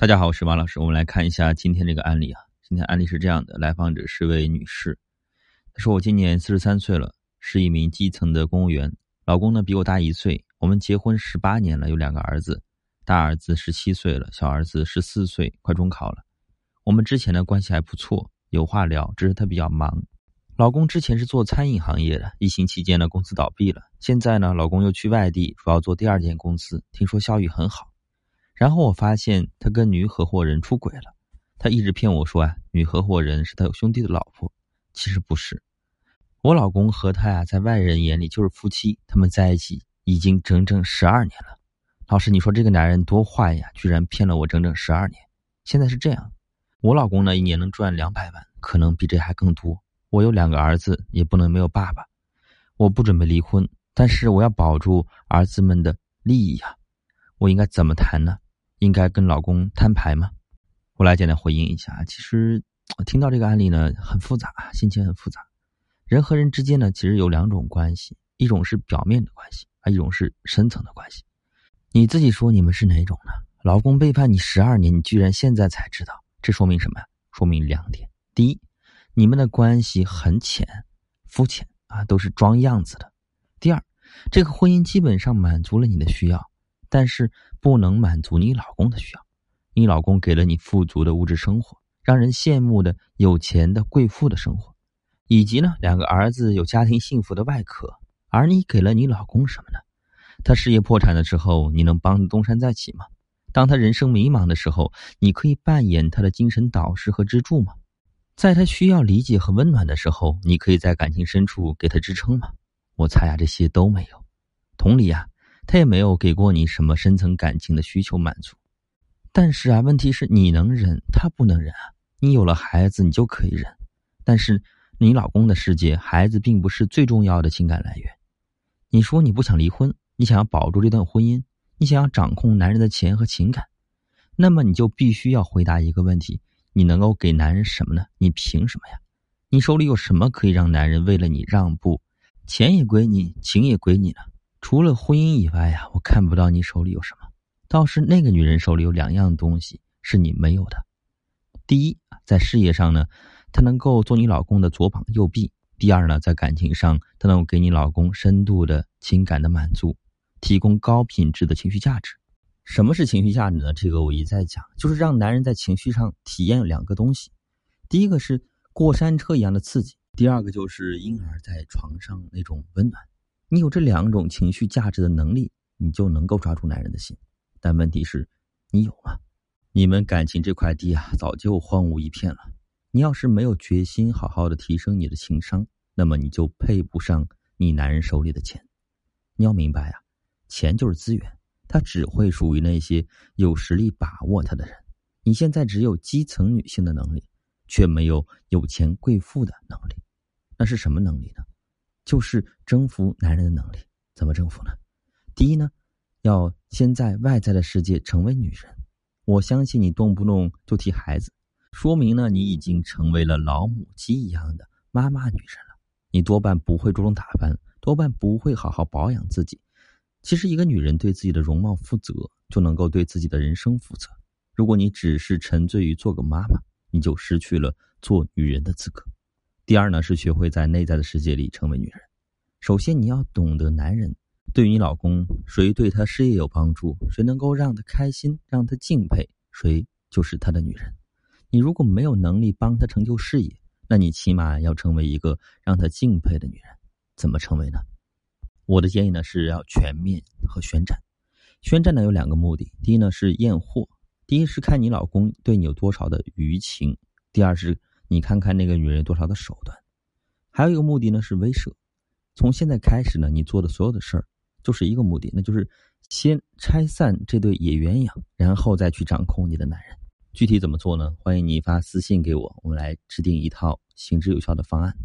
大家好，我是王老师。我们来看一下今天这个案例啊。今天案例是这样的：来访者是位女士，她说我今年四十三岁了，是一名基层的公务员，老公呢比我大一岁。我们结婚十八年了，有两个儿子，大儿子十七岁了，小儿子十四岁，快中考了。我们之前的关系还不错，有话聊，只是他比较忙。老公之前是做餐饮行业的，疫情期间呢公司倒闭了，现在呢老公又去外地，主要做第二间公司，听说效益很好。然后我发现他跟女合伙人出轨了，他一直骗我说啊，女合伙人是他有兄弟的老婆，其实不是。我老公和他呀，在外人眼里就是夫妻，他们在一起已经整整十二年了。老师，你说这个男人多坏呀，居然骗了我整整十二年。现在是这样，我老公呢一年能赚两百万，可能比这还更多。我有两个儿子，也不能没有爸爸。我不准备离婚，但是我要保住儿子们的利益呀。我应该怎么谈呢？应该跟老公摊牌吗？我来简单回应一下。其实听到这个案例呢，很复杂，心情很复杂。人和人之间呢，其实有两种关系，一种是表面的关系，啊，一种是深层的关系。你自己说你们是哪种呢？老公背叛你十二年，你居然现在才知道，这说明什么？说明两点：第一，你们的关系很浅、肤浅啊，都是装样子的；第二，这个婚姻基本上满足了你的需要。但是不能满足你老公的需要，你老公给了你富足的物质生活，让人羡慕的有钱的贵妇的生活，以及呢两个儿子有家庭幸福的外壳，而你给了你老公什么呢？他事业破产的时候，你能帮他东山再起吗？当他人生迷茫的时候，你可以扮演他的精神导师和支柱吗？在他需要理解和温暖的时候，你可以在感情深处给他支撑吗？我猜呀，这些都没有。同理呀。他也没有给过你什么深层感情的需求满足，但是啊，问题是你能忍，他不能忍啊。你有了孩子，你就可以忍，但是你老公的世界，孩子并不是最重要的情感来源。你说你不想离婚，你想要保住这段婚姻，你想要掌控男人的钱和情感，那么你就必须要回答一个问题：你能够给男人什么呢？你凭什么呀？你手里有什么可以让男人为了你让步？钱也归你，情也归你呢？除了婚姻以外呀，我看不到你手里有什么。倒是那个女人手里有两样东西是你没有的。第一，在事业上呢，她能够做你老公的左膀右臂；第二呢，在感情上，她能够给你老公深度的情感的满足，提供高品质的情绪价值。什么是情绪价值呢？这个我一再讲，就是让男人在情绪上体验两个东西：第一个是过山车一样的刺激；第二个就是婴儿在床上那种温暖。你有这两种情绪价值的能力，你就能够抓住男人的心。但问题是，你有吗？你们感情这块地啊，早就荒芜一片了。你要是没有决心好好的提升你的情商，那么你就配不上你男人手里的钱。你要明白啊，钱就是资源，它只会属于那些有实力把握它的人。你现在只有基层女性的能力，却没有有钱贵妇的能力。那是什么能力呢？就是征服男人的能力，怎么征服呢？第一呢，要先在外在的世界成为女人。我相信你动不动就提孩子，说明呢你已经成为了老母鸡一样的妈妈女人了。你多半不会注重打扮，多半不会好好保养自己。其实，一个女人对自己的容貌负责，就能够对自己的人生负责。如果你只是沉醉于做个妈妈，你就失去了做女人的资格。第二呢，是学会在内在的世界里成为女人。首先，你要懂得男人对于你老公，谁对他事业有帮助，谁能够让他开心，让他敬佩，谁就是他的女人。你如果没有能力帮他成就事业，那你起码要成为一个让他敬佩的女人。怎么成为呢？我的建议呢是要全面和宣战。宣战呢有两个目的：第一呢是验货，第一是看你老公对你有多少的余情；第二是。你看看那个女人多少的手段，还有一个目的呢是威慑。从现在开始呢，你做的所有的事儿就是一个目的，那就是先拆散这对野鸳鸯，然后再去掌控你的男人。具体怎么做呢？欢迎你发私信给我，我们来制定一套行之有效的方案。